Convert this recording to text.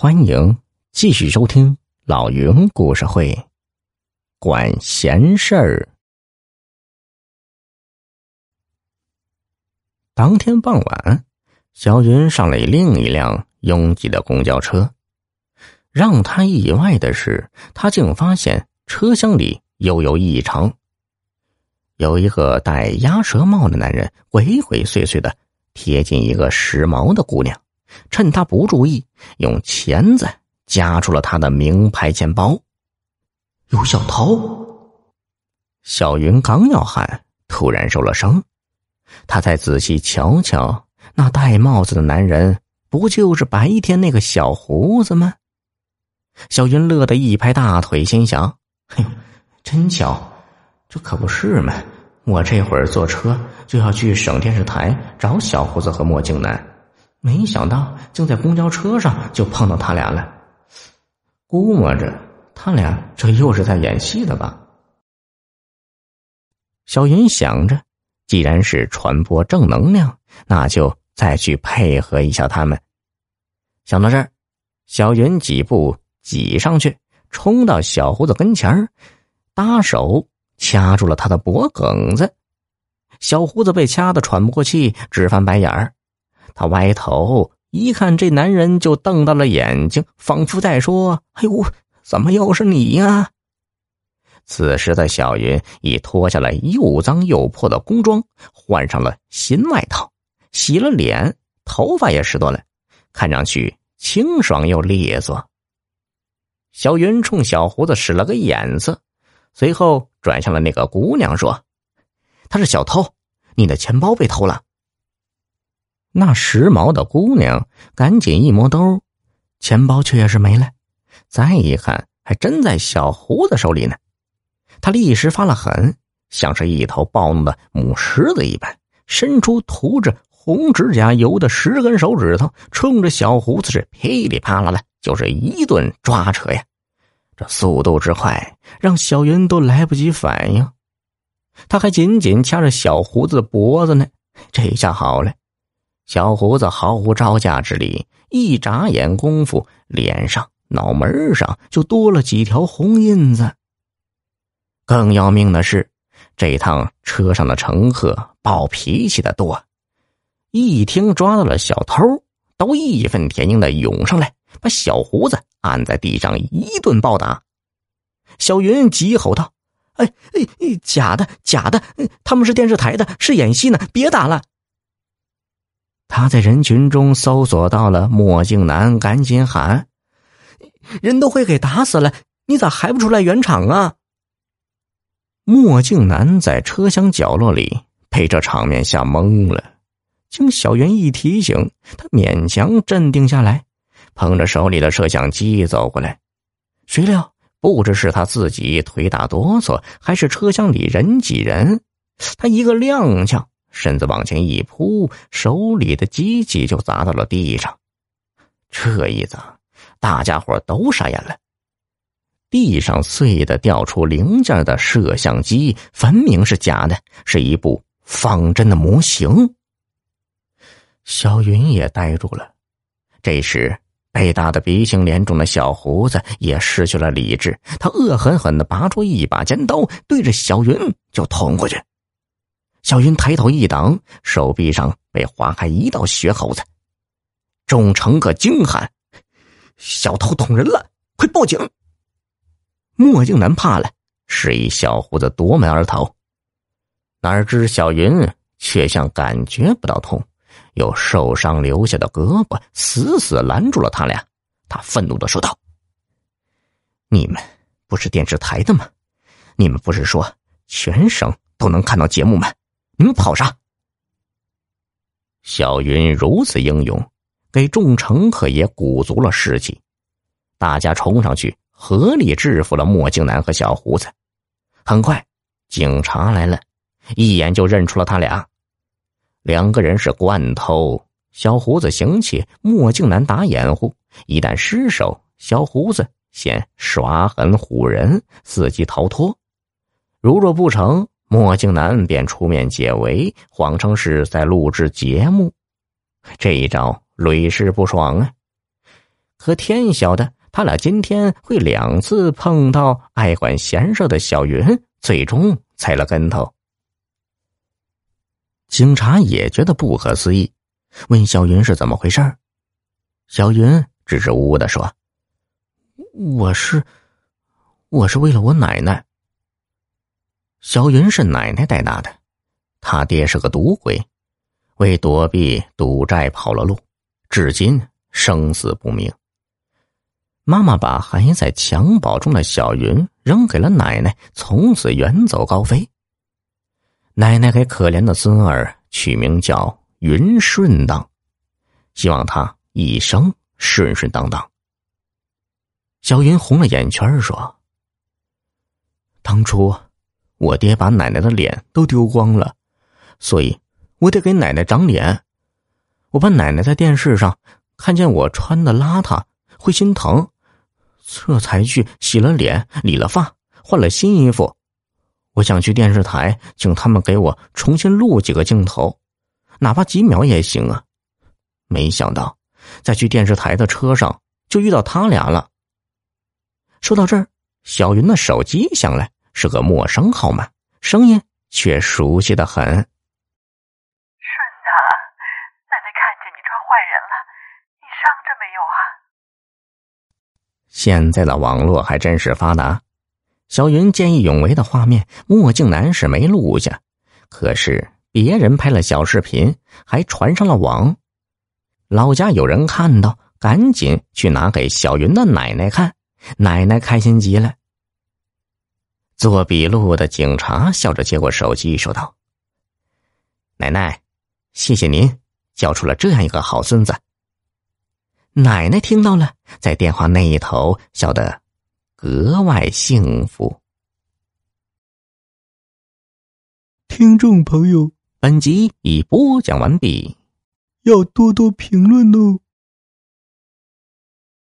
欢迎继续收听老云故事会，管闲事儿。当天傍晚，小云上了另一辆拥挤的公交车。让他意外的是，他竟发现车厢里又有异常。有一个戴鸭舌帽的男人鬼鬼祟祟的贴近一个时髦的姑娘。趁他不注意，用钳子夹住了他的名牌钱包。有小偷！小云刚要喊，突然受了伤。他再仔细瞧瞧，那戴帽子的男人，不就是白天那个小胡子吗？小云乐得一拍大腿，心想：“哎呦，真巧，这可不是嘛！我这会儿坐车就要去省电视台找小胡子和墨镜男。”没想到，竟在公交车上就碰到他俩了。估摸着他俩这又是在演戏的吧？小云想着，既然是传播正能量，那就再去配合一下他们。想到这儿，小云几步挤上去，冲到小胡子跟前儿，搭手掐住了他的脖梗子。小胡子被掐得喘不过气，直翻白眼儿。他歪头一看，这男人就瞪大了眼睛，仿佛在说：“哎呦，怎么又是你呀？”此时的小云已脱下了又脏又破的工装，换上了新外套，洗了脸，头发也拾掇了，看上去清爽又利索。小云冲小胡子使了个眼色，随后转向了那个姑娘说：“他是小偷，你的钱包被偷了。”那时髦的姑娘赶紧一摸兜，钱包却也是没了。再一看，还真在小胡子手里呢。他立时发了狠，像是一头暴怒的母狮子一般，伸出涂着红指甲油的十根手指头，冲着小胡子是噼里啪啦的，就是一顿抓扯呀。这速度之快，让小云都来不及反应。他还紧紧掐着小胡子的脖子呢。这下好了。小胡子毫无招架之力，一眨眼功夫，脸上、脑门上就多了几条红印子。更要命的是，这趟车上的乘客暴脾气的多，一听抓到了小偷，都义愤填膺的涌上来，把小胡子按在地上一顿暴打。小云急吼道：“哎哎，假的，假的！他们是电视台的，是演戏呢，别打了！”他在人群中搜索到了墨镜男，赶紧喊：“人都会给打死了，你咋还不出来圆场啊？”墨镜男在车厢角落里被这场面吓懵了，经小袁一提醒，他勉强镇定下来，捧着手里的摄像机走过来。谁料不知是他自己腿打哆嗦，还是车厢里人挤人，他一个踉跄。身子往前一扑，手里的机器就砸到了地上。这一砸，大家伙都傻眼了。地上碎的掉出零件的摄像机，分明是假的，是一部仿真的模型。小云也呆住了。这时，被打得鼻青脸肿的小胡子也失去了理智，他恶狠狠的拔出一把尖刀，对着小云就捅过去。小云抬头一挡，手臂上被划开一道血口子。众乘客惊喊：“小偷捅人了，快报警！”墨镜男怕了，示意小胡子夺门而逃。哪知小云却像感觉不到痛，有受伤留下的胳膊死死拦住了他俩。他愤怒的说道：“你们不是电视台的吗？你们不是说全省都能看到节目吗？”你们跑啥？小云如此英勇，给众乘客也鼓足了士气。大家冲上去，合力制服了墨镜男和小胡子。很快，警察来了，一眼就认出了他俩。两个人是惯偷，小胡子行窃，墨镜男打掩护。一旦失手，小胡子先耍狠唬人，伺机逃脱。如若不成，墨镜男便出面解围，谎称是在录制节目，这一招屡试不爽啊！可天晓得，他俩今天会两次碰到爱管闲事的小云，最终踩了跟头。警察也觉得不可思议，问小云是怎么回事小云支支吾吾的说：“我是，我是为了我奶奶。”小云是奶奶带大的，他爹是个赌鬼，为躲避赌债跑了路，至今生死不明。妈妈把还在襁褓中的小云扔给了奶奶，从此远走高飞。奶奶给可怜的孙儿取名叫云顺当，希望他一生顺顺当当。小云红了眼圈说：“当初我爹把奶奶的脸都丢光了，所以我得给奶奶长脸。我怕奶奶在电视上看见我穿的邋遢会心疼，这才去洗了脸、理了发、换了新衣服。”我想去电视台，请他们给我重新录几个镜头，哪怕几秒也行啊！没想到，在去电视台的车上就遇到他俩了。说到这儿，小云的手机响了，是个陌生号码，声音却熟悉的很。顺子，奶奶看见你抓坏人了，你伤着没有啊？现在的网络还真是发达。小云见义勇为的画面，墨镜男是没录下，可是别人拍了小视频，还传上了网。老家有人看到，赶紧去拿给小云的奶奶看，奶奶开心极了。做笔录的警察笑着接过手机，说道：“奶奶，谢谢您教出了这样一个好孙子。”奶奶听到了，在电话那一头笑得。格外幸福。听众朋友，本集已播讲完毕，要多多评论哦。